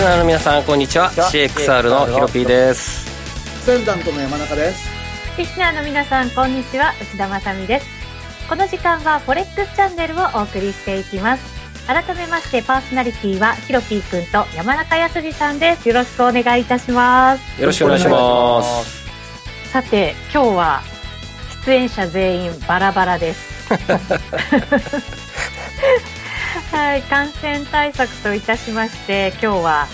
リスナーの皆さんこんにちは。CXR のヒロピーです。センダントの山中です。リスナーの皆さんこんにちは。内田まさです。この時間はフォレックスチャンネルをお送りしていきます。改めましてパーソナリティはヒロピーくんと山中康さんです。よろしくお願いいたします。よろしくお願いします。さて今日は出演者全員バラバラです はい、感染対策といたしまして今日は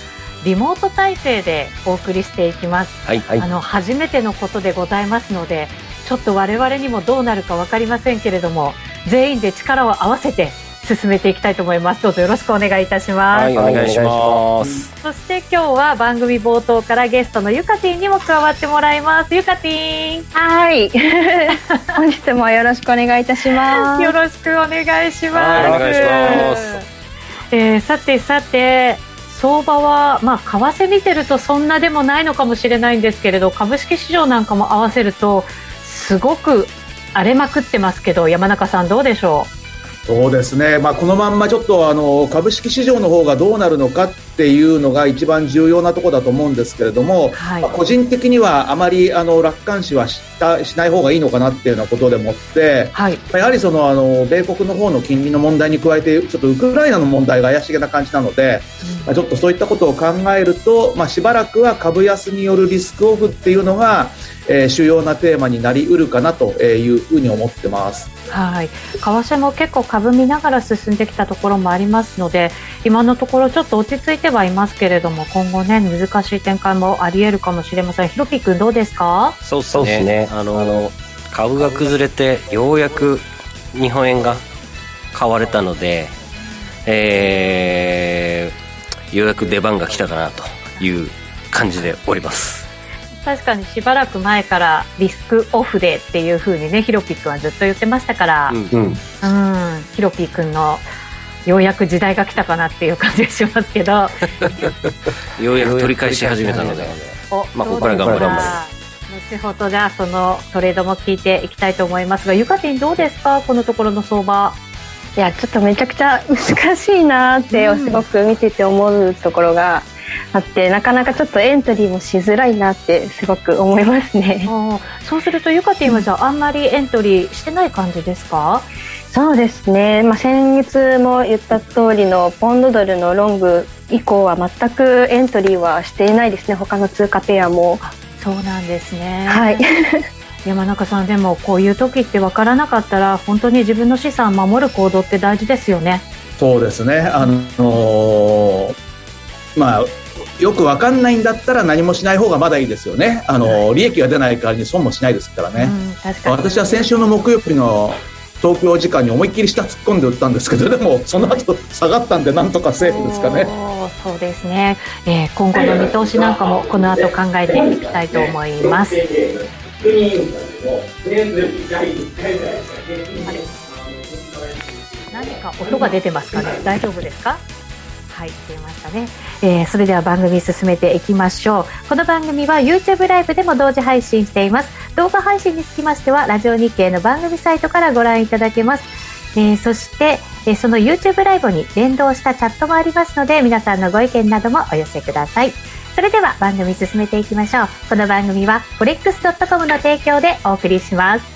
リモート体制でお送りしていきます、はい、あの初めてのことでございますのでちょっと我々にもどうなるか分かりませんけれども全員で力を合わせて進めていきたいと思います。どうぞよろしくお願いいたします。はいお願いします。そして今日は番組冒頭からゲストのゆかティンにも加わってもらいます。ゆかティン。はい。本日もよろしくお願いいたします。よろしくお願いします。お願いします。えー、さてさて相場は、まあ、為替見てるとそんなでもないのかもしれないんですけれど株式市場なんかも合わせるとすごく荒れまくってますけど山中さんどうでしょう？そうですね、まあ、このまんまちょっとあの株式市場の方がどうなるのかっていうのが一番重要なところだと思うんですけれども、はい、まあ、個人的にはあまりあの楽観視はしたしない方がいいのかなっていうようなことでもって、はい、やはりそのあの米国の方の金利の問題に加えてちょっとウクライナの問題が怪しげな感じなので、うん、まあ、ちょっとそういったことを考えると、まあ、しばらくは株安によるリスクオフっていうのがえー、主要なテーマになりうるかなというふうに思ってます。はい、為替も結構株見ながら進んできたところもありますので今のところちょっと落ち着いてはいますけれども今後ね難しい展開もありえるかもしれません。ひろぴくんどうですか？そうですね。ねあのあの株が崩れてようやく日本円が買われたので、えー、ようやく出番が来たかなという感じでおります。確かにしばらく前からリスクオフでっていうふうにねヒロピー君はずっと言ってましたから、うん、うん、ヒロピー君のようやく時代が来たかなっていう感じがしますけど。ようやく取り返し始めたので。まあ、ここから頑張ります後ほどじゃあそのトレードも聞いていきたいと思いますがゆかてんどうですか？このところの相場。いやちょっとめちゃくちゃ難しいなってすごく見てて思うところが、あってなかなかちょっとエントリーもしづらいなってすごく思いますね。そうするとゆかてんはじゃああんまりエントリーしてない感じですか？そうですね、まあ、先月も言った通りのポンドドルのロング以降は全くエントリーはしていないですね。他の通貨ペアも。そうなんですね。はい。山中さんでもこういう時って分からなかったら本当に自分の資産を守る行動って大事ですよね。そうですね。あのーまあ、よく分かんないんだったら何もしない方がまだいいですよね、あの利益が出ない代わりに損もしないですからね、うん、私は先週の木曜日の東京時間に思いっきり下突っ込んで売ったんですけどでもその後下がったんでなんとかセーフですかね。そうですね、えー、今後の見通しなんかもこの後考えていきたいと思います。何か音が出てますかね。大丈夫ですか？はい出ましたね、えー、それでは番組進めていきましょう。この番組は YouTube ライブでも同時配信しています。動画配信につきましてはラジオ日経の番組サイトからご覧いただけます。えー、そして、えー、その YouTube ライブに連動したチャットもありますので皆さんのご意見などもお寄せください。それでは番組進めていきましょう。この番組は forex.com の提供でお送りします。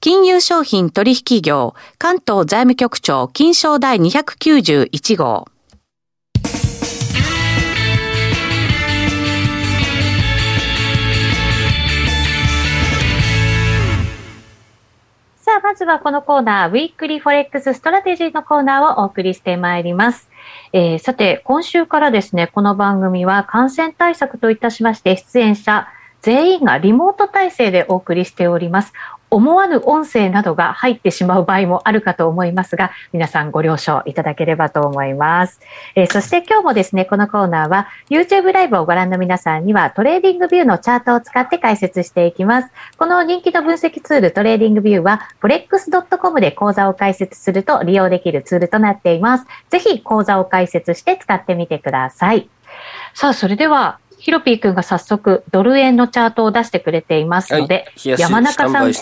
金融商品取引業関東財務局長金商第291号さあ、まずはこのコーナー、 weekly forex strategy のコーナーをお送りしてまいります。えー、さて、今週からですね、この番組は感染対策といたしまして、出演者全員がリモート体制でお送りしております。思わぬ音声などが入ってしまう場合もあるかと思いますが、皆さんご了承いただければと思います。えー、そして今日もですね、このコーナーは YouTube ライブをご覧の皆さんにはトレーディングビューのチャートを使って解説していきます。この人気の分析ツールトレーディングビューは forex.com で講座を開設すると利用できるツールとなっています。ぜひ口座を開設して使ってみてください。さあ、それではヒロピー君が早速ドル円のチャートを出してくれていますので、はい、山中さん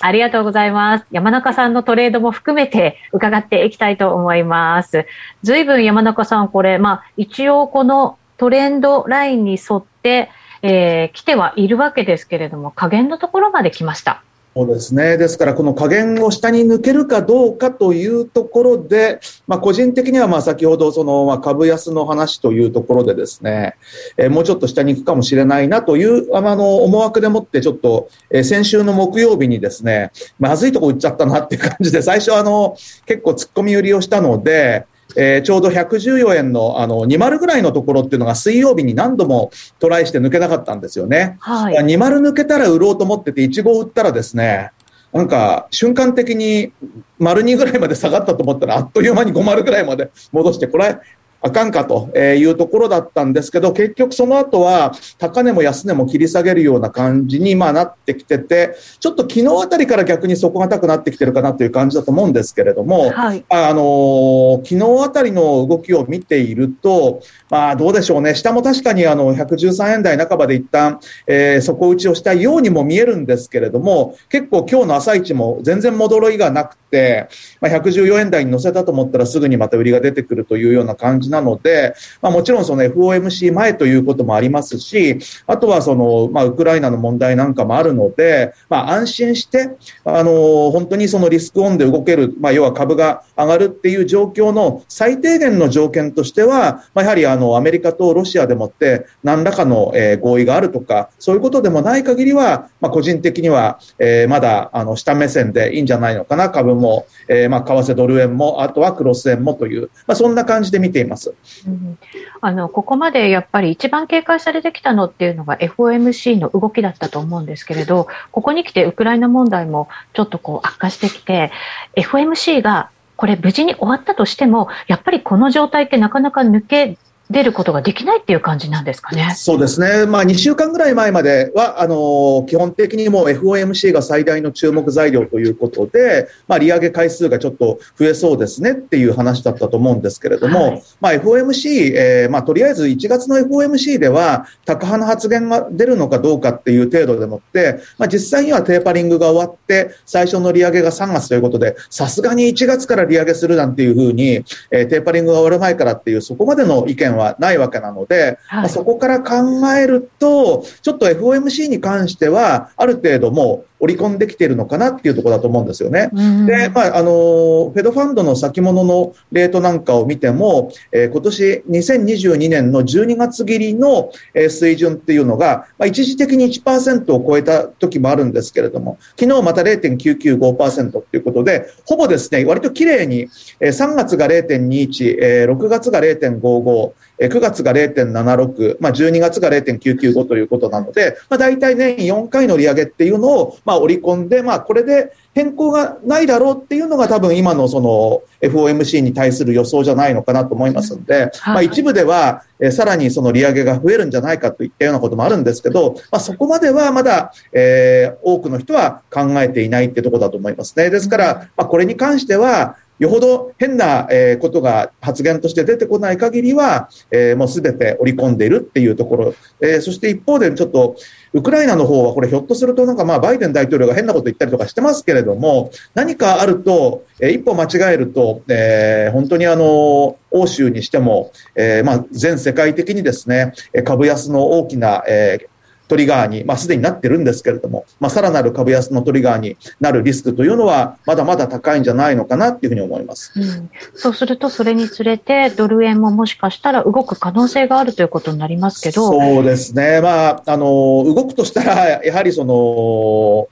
ありがとうございます。山中さんのトレードも含めて伺っていきたいと思います。ずいぶん山中さん、これ、まあ、一応このトレンドラインに沿って、えー、来てはいるわけですけれども、加減のところまで来ました。そうですね。ですから、この加減を下に抜けるかどうかというところで、まあ、個人的には、まあ、先ほど、その、ま、株安の話というところでですね、えー、もうちょっと下に行くかもしれないなという、あの、思惑でもって、ちょっと、えー、先週の木曜日にですね、まずいとこ行っちゃったなっていう感じで、最初、あの、結構突っ込み売りをしたので、えー、ちょうど114円のあの20ぐらいのところっていうのが水曜日に何度もトライして抜けなかったんですよね。はい、20抜けたら売ろうと思ってて、1号売ったらですね、なんか瞬間的に丸2ぐらいまで下がったと思ったらあっという間に5丸ぐらいまで戻して、これあかんかというところだったんですけど、結局その後は高値も安値も切り下げるような感じにまあなってきてて、ちょっと昨日あたりから逆に底堅くなってきてるかなという感じだと思うんですけれども、はい、あの昨日あたりの動きを見ていると、まあどうでしょうね、下も確かにあの113円台半ばで一旦、えー、底打ちをしたようにも見えるんですけれども、結構今日の朝一も全然戻りがなくて、まあ、114円台に乗せたと思ったらすぐにまた売りが出てくるというような感じなので、まあ、もちろんその FOMC 前ということもありますし、あとはその、まあ、ウクライナの問題なんかもあるので、まあ、安心して、あの、本当にそのリスクオンで動ける、まあ、要は株が上がるっていう状況の最低限の条件としては、まあ、やはりあの、アメリカとロシアでもって何らかの、えー、合意があるとか、そういうことでもない限りは、まあ、個人的には、えー、まだ、あの、下目線でいいんじゃないのかな、株も、えー、まあ、為替ドル円も、あとはクロス円もという、まあ、そんな感じで見ています。うん、あのここまでやっぱり一番警戒されてきたのっていうのが FOMC の動きだったと思うんですけれどここにきてウクライナ問題もちょっとこう悪化してきて FOMC がこれ無事に終わったとしてもやっぱりこの状態ってなかなか抜け出ることができないっていう感じなんですかね？そうですね。まあ、2週間ぐらい前までは、あの、基本的にもう FOMC が最大の注目材料ということで、まあ、利上げ回数がちょっと増えそうですねっていう話だったと思うんですけれども、はい、まあ、FOMC、えー、まあ、とりあえず1月の FOMC では、高派の発言が出るのかどうかっていう程度でもって、まあ、実際にはテーパリングが終わって、最初の利上げが3月ということで、さすがに1月から利上げするなんていうふうに、えー、テーパリングが終わる前からっていう、そこまでの意見はないわけなので、はい、まあ、そこから考えると、ちょっと FOMC に関しては、ある程度もう織り込んできているのかなっていうところだと思うんですよね。で、まあ、あの、フェドファンドの先物のレートなんかを見ても、えー、今年2022年の12月切りの、えー、水準っていうのが、まあ、一時的に1%を超えた時もあるんですけれども、昨日また0.995%っていうことで、ほぼですね、割と綺麗に、えー、3月が0.21、えー、6月が0.55、9月が0.76、まあ、12月が0.995ということなので、まあ、大体年4回の利上げっていうのを、まあ、織り込んで、まあ、これで変更がないだろうっていうのが多分今のその FOMC に対する予想じゃないのかなと思いますので、はい、まあ、一部では、えー、さらにその利上げが増えるんじゃないかといったようなこともあるんですけど、まあ、そこまではまだ、えー、多くの人は考えていないってところだと思いますね。ですから、まあ、これに関しては、よほど変な、ことが発言として出てこない限りは、え、もうすべて織り込んでいるっていうところ、え、そして一方でちょっと、ウクライナの方はこれひょっとするとなんかまあバイデン大統領が変なこと言ったりとかしてますけれども、何かあると、え、一歩間違えると、え、本当にあの、欧州にしても、え、まあ全世界的にですね、株安の大きな、え、トリガーに、まあ、すでになってるんですけれども、まあ、さらなる株安のトリガーになるリスクというのは、まだまだ高いんじゃないのかなっていうふうに思います。うん、そうすると、それにつれて、ドル円ももしかしたら動く可能性があるということになりますけど。そうですね。まあ、あの、動くとしたら、やはりその、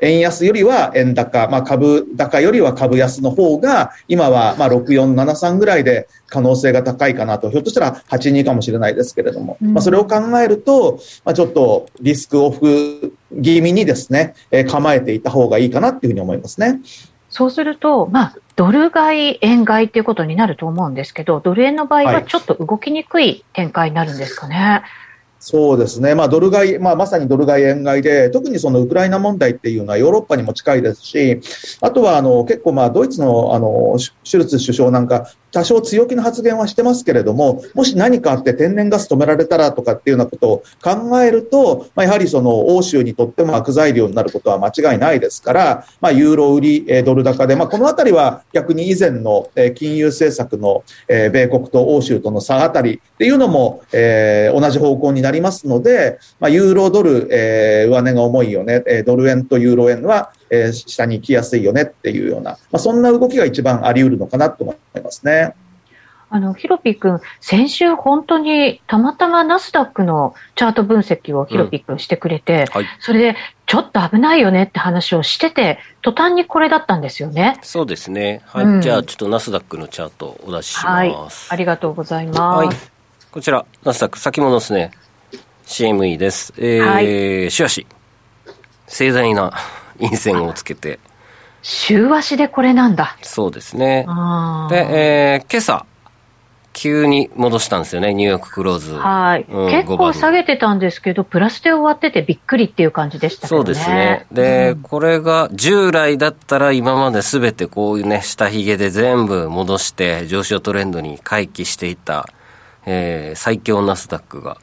円安よりは円高、まあ、株高よりは株安の方が、今はまあ6473ぐらいで可能性が高いかなと、ひょっとしたら82かもしれないですけれども、うん、まあ、それを考えると、まあ、ちょっとリスクオフ気味にですね、えー、構えていた方がいいかなっていうふうに思いますね。そうすると、まあ、ドル買い、円買いっていうことになると思うんですけど、ドル円の場合はちょっと動きにくい展開になるんですかね。はいそうですね、まあ、ドル買い、まあ、まさにドル買い円買いで、特にそのウクライナ問題っていうのはヨーロッパにも近いですし、あとはあの結構、まあ、ドイツのあのシュルツ首相なんか、多少強気の発言はしてますけれども、もし何かあって天然ガス止められたらとかっていうようなことを考えると、まあ、やはりその欧州にとっても悪材料になることは間違いないですから、まあ、ユーロ売り、ドル高で、まあ、このあたりは逆に以前の金融政策の米国と欧州との差あたりっていうのも、えー、同じ方向になりますので、まあ、ユーロドル、えー、上値が重いよね、ドル円とユーロ円は、えー、下に行きやすいよねっていうような、まあ、そんな動きが一番あり得るのかなと思いますね。あの、ヒロピ君、先週本当にたまたまナスダックのチャート分析をヒロピ君してくれて、うんはい、それでちょっと危ないよねって話をしてて、途端にこれだったんですよね。そうですね。はい。うん、じゃあちょっとナスダックのチャートお出しします。はい。ありがとうございます。はい。こちら、ナスダック先物ですね。CME です。えー、はい、週足。盛大な陰線をつけて。週足でこれなんだ。そうですね。で、えー、今朝、急に戻したんですよね、ニューヨーククローズ。はい、うん、結構下げてたんですけど、プラスで終わっててびっくりっていう感じでしたね。そうですね。で、うん、これが従来だったら今まですべてこういうね、下髭で全部戻して上昇トレンドに回帰していた、えー、最強ナスダックが、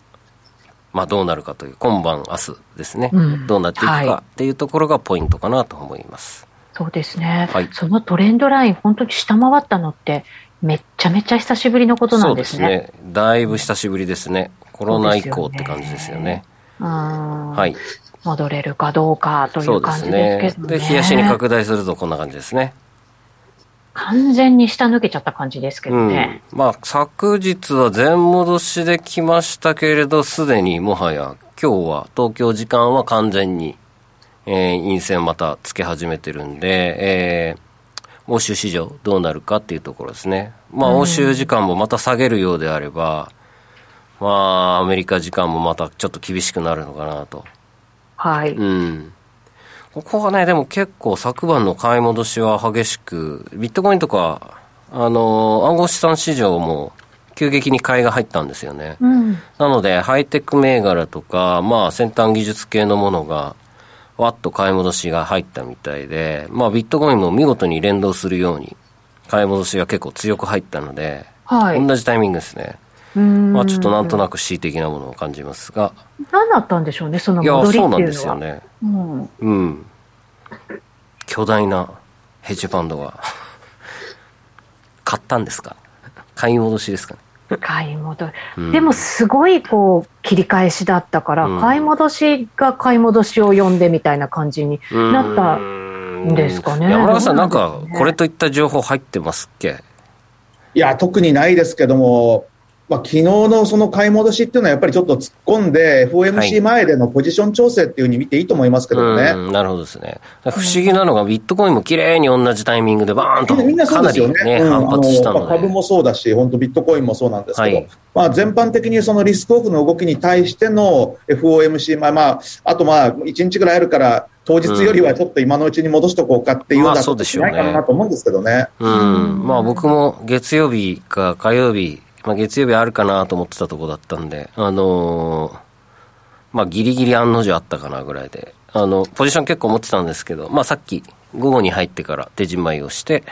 まあどうなるかという、今晩明日ですね、うん、どうなっていくかっていうところがポイントかなと思います。そうですね、はい、そのトレンドライン、本当に下回ったのって、めっちゃめちゃ久しぶりのことなんですね。そうですね。だいぶ久しぶりですね。コロナ以降って感じですよね。うねはい。戻れるかどうかという感じですけどね。で、ね、冷やしに拡大するとこんな感じですね。完全に下抜けちゃった感じですけどね。うん、まあ、昨日は全戻しできましたけれど、すでにもはや今日は東京時間は完全に、えー、陰線またつけ始めてるんで、えー、欧州市場どうなるかっていうところですね。まあ、欧州時間もまた下げるようであれば、まあ、アメリカ時間もまたちょっと厳しくなるのかなと。はい。うん。ここはね、でも結構昨晩の買い戻しは激しく、ビットコインとか、あの、暗号資産市場も急激に買いが入ったんですよね。うん、なので、ハイテク銘柄とか、まあ、先端技術系のものが、わっと買い戻しが入ったみたいで、まあ、ビットコインも見事に連動するように、買い戻しが結構強く入ったので、はい、同じタイミングですね。まあ、ちょっとなんとなく恣意的なものを感じますが。何だったんでしょうね、その戻りっていうのは。いや、そうなんですよね。うん。うん、巨大なヘッジファンドが買ったんですか？買い戻しですかね？買い戻り、でもすごいこう切り返しだったから、うん、買い戻しが買い戻しを呼んでみたいな感じになったんですかね。山中さん、なんかこれといった情報入ってますっけ？いや、特にないですけども、まあ、昨日のその買い戻しっていうのはやっぱりちょっと突っ込んで、FOMC 前でのポジション調整っていうふうに見ていいと思いますけどね。なるほどですね。不思議なのが、ビットコインも綺麗に同じタイミングでバーンと、みんなそうですよね。ねうん、反発したので。株もそうだし、本当ビットコインもそうなんですけど、はい、まあ、全般的にそのリスクオフの動きに対しての FOMC、まあまあ、あとまあ、1日ぐらいあるから、当日よりはちょっと今のうちに戻しとこうかっていうようなことじゃないかなと思うんですけどね。うん。まあ僕も月曜日か火曜日、まあ、月曜日あるかなと思ってたとこだったんで、あのー、まあ、ギリギリ案の定あったかなぐらいで、あの、ポジション結構持ってたんですけど、まあ、さっき午後に入ってから手締まいをして、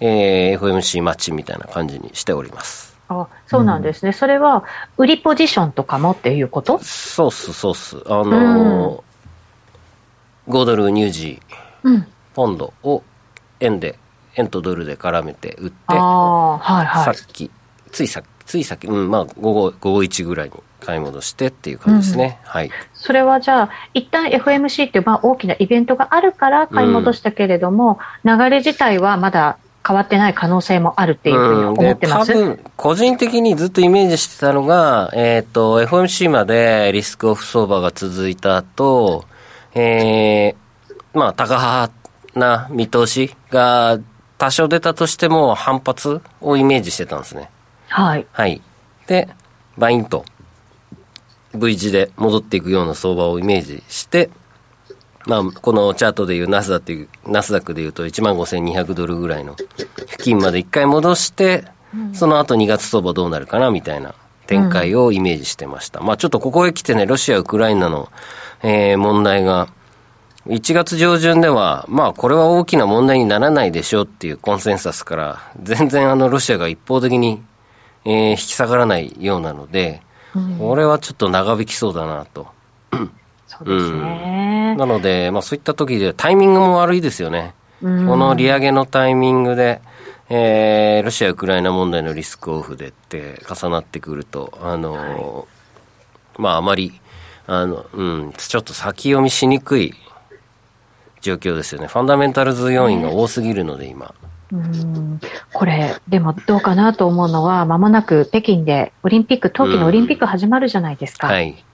えー、FMC 待ちみたいな感じにしております。あそうなんですね、うん、それは売りポジションとかもっていうこと？そうっす、そうっす。あのー、うん、5ドル入時、うん、ポンドを円で、円とドルで絡めて売って、はいはい、さっきついさつい先、うん、まあ、午後、午後1ぐらいに買い戻してっていう感じですね。うん、はい。それはじゃあ、一旦 FMC っていう、まあ、大きなイベントがあるから買い戻したけれども、うん、流れ自体はまだ変わってない可能性もあるっていうふうに思ってます、うん、多分、個人的にずっとイメージしてたのが、えっ、ー、と、FMC までリスクオフ相場が続いた後、えー、まあ、高派な見通しが多少出たとしても反発をイメージしてたんですね。はい。はい。で、バインと V 字で戻っていくような相場をイメージして、まあ、このチャートでいうナスダっていう、ナスダックでいうと1万5200ドルぐらいの付近まで一回戻して、その後2月相場どうなるかなみたいな展開をイメージしてました。うん、まあちょっとここへ来てね、ロシア、ウクライナの、えー、問題が、1月上旬では、まあこれは大きな問題にならないでしょうっていうコンセンサスから、全然あのロシアが一方的にえー、引き下がらないようなので、うん、これはちょっと長引きそうだなと。そうですね、うん、なので、まあ、そういった時でタイミングも悪いですよね。この利上げのタイミングで、えー、ロシア・ウクライナ問題のリスクオフでって重なってくると、あの、はい、まあ、あまり、あの、うん、ちょっと先読みしにくい状況ですよね。ファンダメンタルズ要因が多すぎるので、今。うん。これ、でもどうかなと思うのは、まもなく北京でオリンピック、冬季のオリンピック始まるじゃないですか。はい、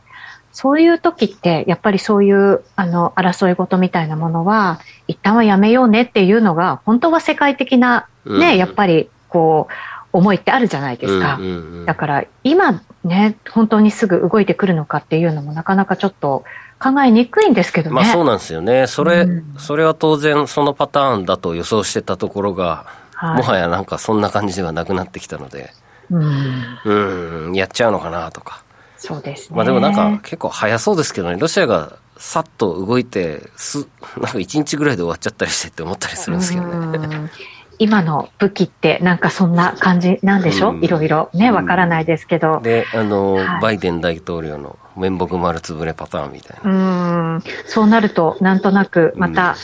そういう時って、やっぱりそういうあの争い事みたいなものは、一旦はやめようねっていうのが、本当は世界的なね、うん、やっぱりこう、思いってあるじゃないですか。うんうんうん、だから今ね、本当にすぐ動いてくるのかっていうのもなかなかちょっと考えにくいんですけどね。まあそうなんですよね。それ、うん、それは当然そのパターンだと予想してたところが、はい、もはやなんかそんな感じではなくなってきたので、うん、うんやっちゃうのかなとか。そうですね。まあでもなんか結構早そうですけどね、ロシアがさっと動いて、す、なんか1日ぐらいで終わっちゃったりしてって思ったりするんですけどね。今の武器ってなんかそんな感じなんでしょ、うん、いろいろね、わからないですけど。で、あの、はい、バイデン大統領の面目丸つぶれパターンみたいな。うん。そうなると、なんとなくまた、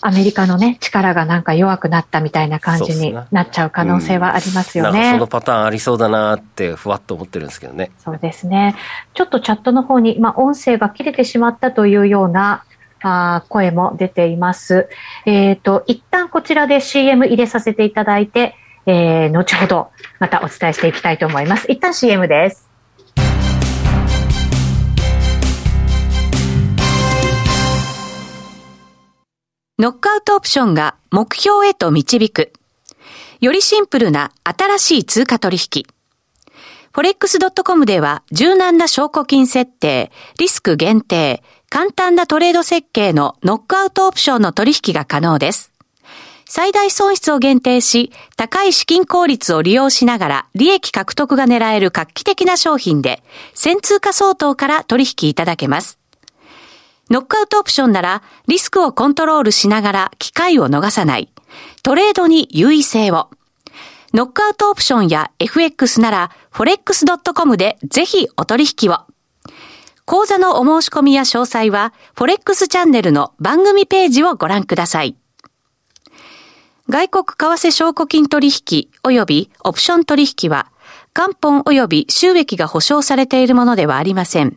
アメリカのね、力がなんか弱くなったみたいな感じになっちゃう可能性はありますよね。うん、そのパターンありそうだなってふわっと思ってるんですけどね。そうですね。ちょっとチャットの方に、まあ、音声が切れてしまったというようなあ声も出ています。えっ、ー、と、一旦こちらで CM 入れさせていただいて、えー、後ほどまたお伝えしていきたいと思います。一旦 CM です。ノックアウトオプションが目標へと導く。よりシンプルな新しい通貨取引。forex.com では柔軟な証拠金設定、リスク限定、簡単なトレード設計のノックアウトオプションの取引が可能です。最大損失を限定し、高い資金効率を利用しながら利益獲得が狙える画期的な商品で、1000通貨相当から取引いただけます。ノックアウトオプションなら、リスクをコントロールしながら機会を逃さない。トレードに優位性を。ノックアウトオプションや FX なら、forex.com でぜひお取引を。講座のお申し込みや詳細は、フォレックスチャンネルの番組ページをご覧ください。外国為替証拠金取引及びオプション取引は、元本及び収益が保証されているものではありません。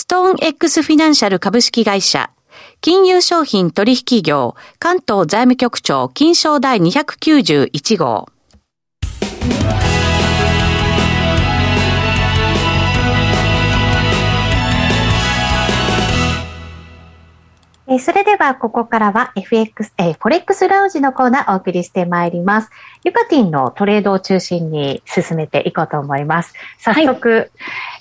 ストーン X フィナンシャル株式会社、金融商品取引業、関東財務局長、金賞第291号。えそれでは、ここからは FX、えー、フォレックスラウンジのコーナーお送りしてまいります。ユカティンのトレードを中心に進めていこうと思います。早速、はい、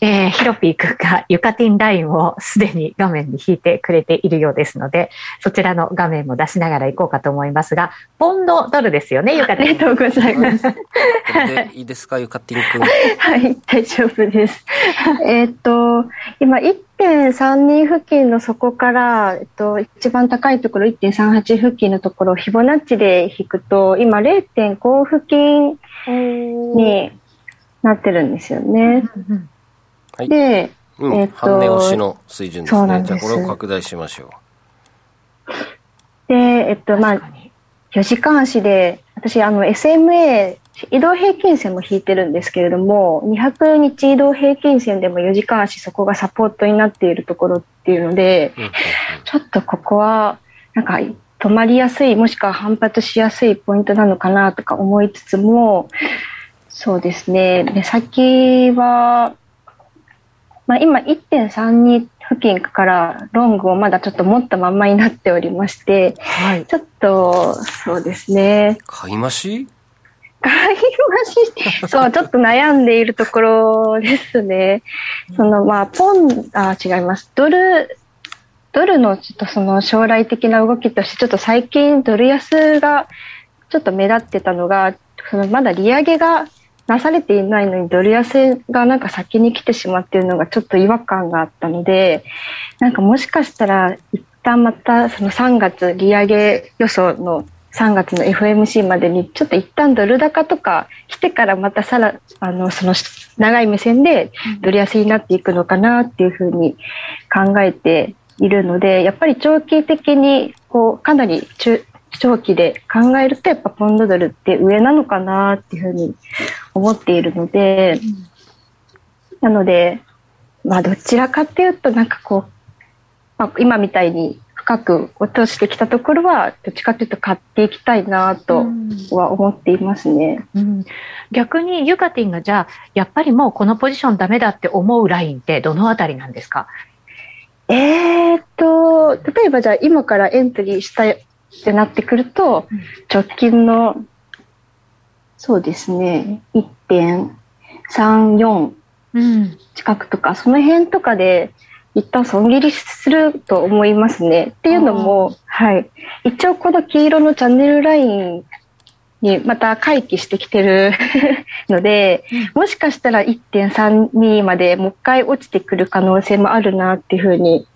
えー、ヒロピー君がユカティンラインをすでに画面に引いてくれているようですので、そちらの画面も出しながらいこうかと思いますが、ポンドドルですよね、ユカティン。ありがとうございます。でいいですか、ユカティン君。はい、大丈夫です。えっと、今、1.32付近の底から、えっと、一番高いところ1.38付近のところをフィボナッチで引くと、今0.5付近になってるんですよね。はい、で、うん、えっと、半値押しの水準ですね。じゃあこれを拡大しましょう。で、えっと、まあ、4時間足で、私、あの、SMA 移動平均線も引いてるんですけれども、200日移動平均線でも4時間足そこがサポートになっているところっていうので、ちょっとここは、なんか止まりやすい、もしくは反発しやすいポイントなのかなとか思いつつも、そうですね、目先は、まあ、今1.32付近からロングをまだちょっと持ったまんまになっておりまして、はい、ちょっとそうですね。買い増し？買い増し、そう、ちょっと悩んでいるところですね。その、まあ、ポン、あ、違います。ドル、ドルのちょっとその将来的な動きとして、ちょっと最近ドル安がちょっと目立ってたのが、そのまだ利上げがなされていないのにドル安がなんか先に来てしまっているのがちょっと違和感があったので、なんかもしかしたら一旦またその3月利上げ予想の3月の FMC までにちょっと一旦ドル高とか来てからまたさらあのその長い目線でドル安になっていくのかなっていうふうに考えているのでやっぱり長期的にこうかなり中長期で考えるとやっぱポンドドルって上なのかなっていうふうに思っているので、なのでまあどちらかっていうとなんかこう、まあ、今みたいに深く落としてきたところはどっちかというと買っていきたいなとは思っていますね、うん、逆にユカティンがじゃあやっぱりもうこのポジションダメだって思うラインってどのあたりなんですか？えー、っと例えばじゃあ今からエントリーしたってなってくると、直近のそうですね1.34近くとか、その辺とかで一旦損切りすると思いますね。っていうのも、はい。一応この黄色のチャンネルラインにまた回帰してきてる ので、もしかしたら1.32までもう一回落ちてくる可能性もあるなっていうふうに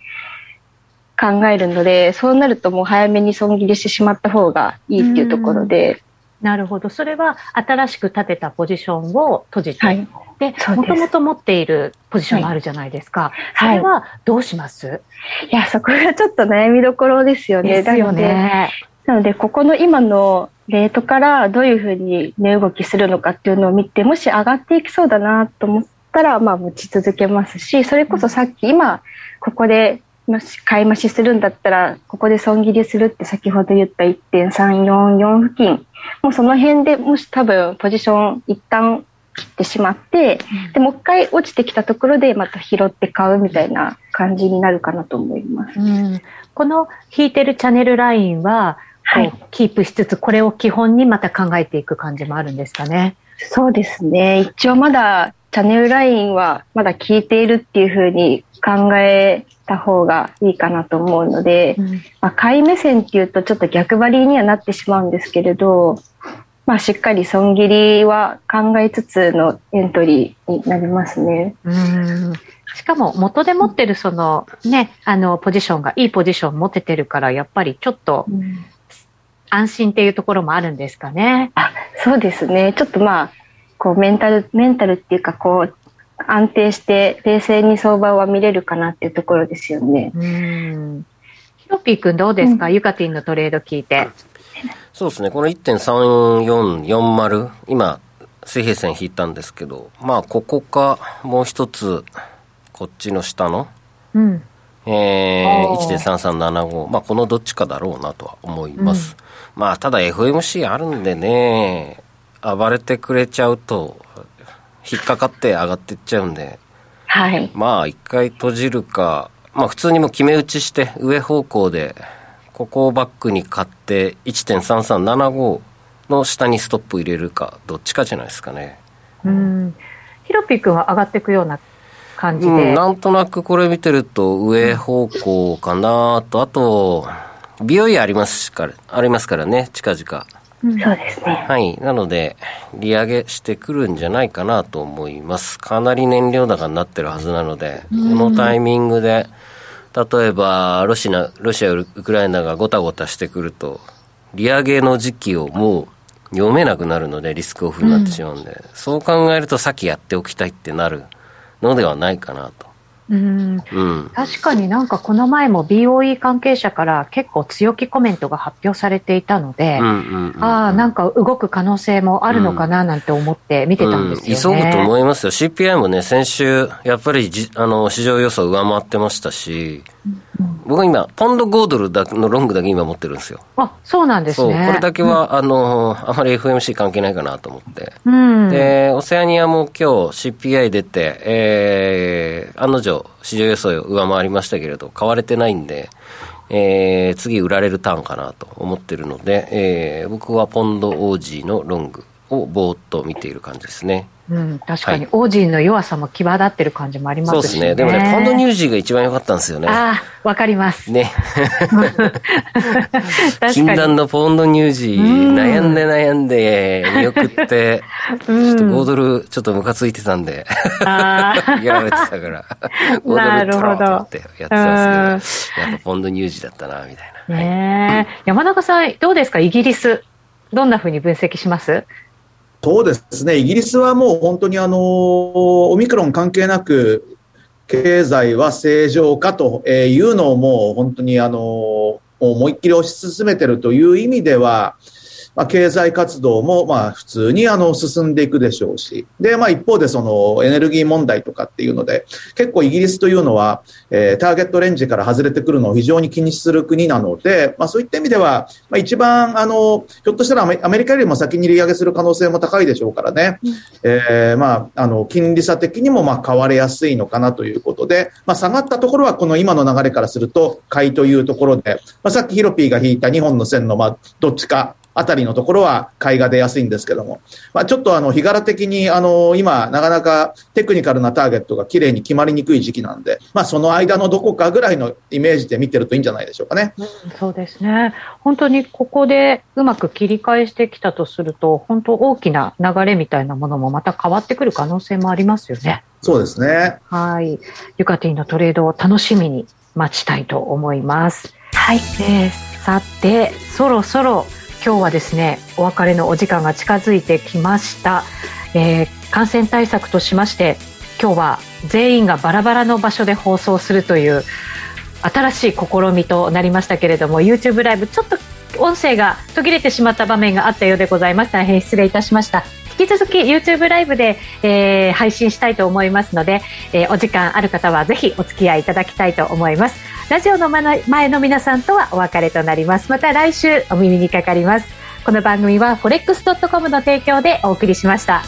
考えるので、そうなるともう早めに損切りしてしまった方がいいっていうところで。なるほど。それは新しく立てたポジションを閉じて、はい、で、もともと持っているポジションがあるじゃないですか。はい、それはどうします、い、や、そこがちょっと悩みどころですよね。ですよね。なので、ここの今のレートからどういうふうに値動きするのかっていうのを見て、もし上がっていきそうだなと思ったら、まあ持ち続けますし、それこそさっき今、ここでもし買い増しするんだったら、ここで損切りするって先ほど言った1.344付近、もうその辺でもし多分ポジション一旦切ってしまって、でもう一回落ちてきたところでまた拾って買うみたいな感じになるかなと思います。うん、この引いてるチャンネルラインは、はい、キープしつつ、これを基本にまた考えていく感じもあるんですかね。そうですね。一応まだチャンネルラインはまだ効いているっていうふうに考えた方がいいかなと思うので、うん、まあ、買い目線っていうとちょっと逆張りにはなってしまうんですけれど、まあ、しっかり損切りは考えつつのエントリーになりますね。うんしかも元で持ってるそのね、あのポジションがいいポジション持ててるから、やっぱりちょっと安心っていうところもあるんですかね。あそうですね。ちょっとまあ、こうメンタル、メンタルっていうかこう、安定して冷静に相場は見れるかなっていうところですよね。うん。ヒロピー君どうですか、うん、ユカティンのトレード聞いて。そうですね、この1.3440、今、水平線引いたんですけど、まあ、ここか、もう一つ、こっちの下の、うん、えー、1.3375、まあ、このどっちかだろうなとは思います。うん、まあ、ただ FMC あるんでね、暴れてくれちゃうと、引っかかって上がっていっちゃうんで、はい。まあ、一回閉じるか、まあ、普通にも決め打ちして、上方向で、ここをバックに買って1.3375の下にストップ入れるかどっちかじゃないですかね。うん。ヒロピー君は上がっていくような感じで、うん、なんとなくこれ見てると上方向かなと。あと美容院ありますからありますからね近々そうですね。はい。なので、利上げしてくるんじゃないかなと思います。かなり燃料高になってるはずなので、このタイミングで、例えばロシア、ロシア、ウクライナがごたごたしてくると、利上げの時期をもう読めなくなるので、リスクオフになってしまうんで、うん、そう考えると、先やっておきたいってなるのではないかなと。うん、うん、確かになんかこの前も BOE 関係者から結構強気コメントが発表されていたので、ああ、なんか動く可能性もあるのかななんて思って見てたんですよね、うん、急ぐと思いますよ。CPI もね、先週、やっぱりじあの市場予想上回ってましたし、僕は今、ポンド5ドルだのロングだけ今持ってるんですよ。あ、そうなんですね。これだけは、うん、あの、あまり FMC 関係ないかなと思って。うん、で、オセアニアも今日 CPI 出て、えー、案の定、市場予想を上回りましたけれど、買われてないんで、えー、次売られるターンかなと思ってるので、えー、僕はポンドオージーのロングをぼーっと見ている感じですね。うん、確かに、オージーの弱さも際立ってる感じもありますし、ね、そうですね。でもね、ポンドニュージーが一番良かったんですよね。ああ、わかります。ね。禁断のポンドニュージー、悩んで悩んで、見送って、ちょっと5ドル、ちょっとムカついてたんで、やられてたから、5ドル取ろうと思ってやってたんですけど、やっぱポンドニュージーだったな、みたいな。ね、はい、山中さん、どうですか、イギリス。どんなふうに分析します？そうですね、イギリスはもう本当にあのオミクロン関係なく、経済は正常化というのをもう本当にあの思いっきり推し進めてるという意味では、まあ、経済活動もまあ普通にあの進んでいくでしょうし、で、まあ一方でそのエネルギー問題とかっていうので、結構イギリスというのは、えー、ターゲットレンジから外れてくるのを非常に気にする国なので、まあそういった意味では、まあ一番あの、ひょっとしたらアメリカよりも先に利上げする可能性も高いでしょうからね、うん、えー、まああの、金利差的にもまあ買われやすいのかなということで、まあ下がったところはこの今の流れからすると買いというところで、まあさっきヒロピーが引いた2本の線のまあどっちかあたりのところは買いが出やすいんですけども、まあ、ちょっとあの、日柄的に、あの、今、なかなかテクニカルなターゲットが綺麗に決まりにくい時期なんで、まあ、その間のどこかぐらいのイメージで見てるといいんじゃないでしょうかね。うん、そうですね。本当にここでうまく切り返してきたとすると、本当大きな流れみたいなものもまた変わってくる可能性もありますよね。そうですね。はい。ユカティのトレードを楽しみに待ちたいと思います。はい。えー、さて、そろそろ今日はですねお別れのお時間が近づいてきました、えー、感染対策としまして今日は全員がバラバラの場所で放送するという新しい試みとなりましたけれども YouTube ライブちょっと音声が途切れてしまった場面があったようでございます。大変失礼いたしました。引き続き YouTube ライブで、えー、配信したいと思いますので、えー、お時間ある方はぜひお付き合いいただきたいと思います。ラジオの前の皆さんとはお別れとなりますまた来週お耳にかかりますこの番組は forex.com の提供でお送りしました。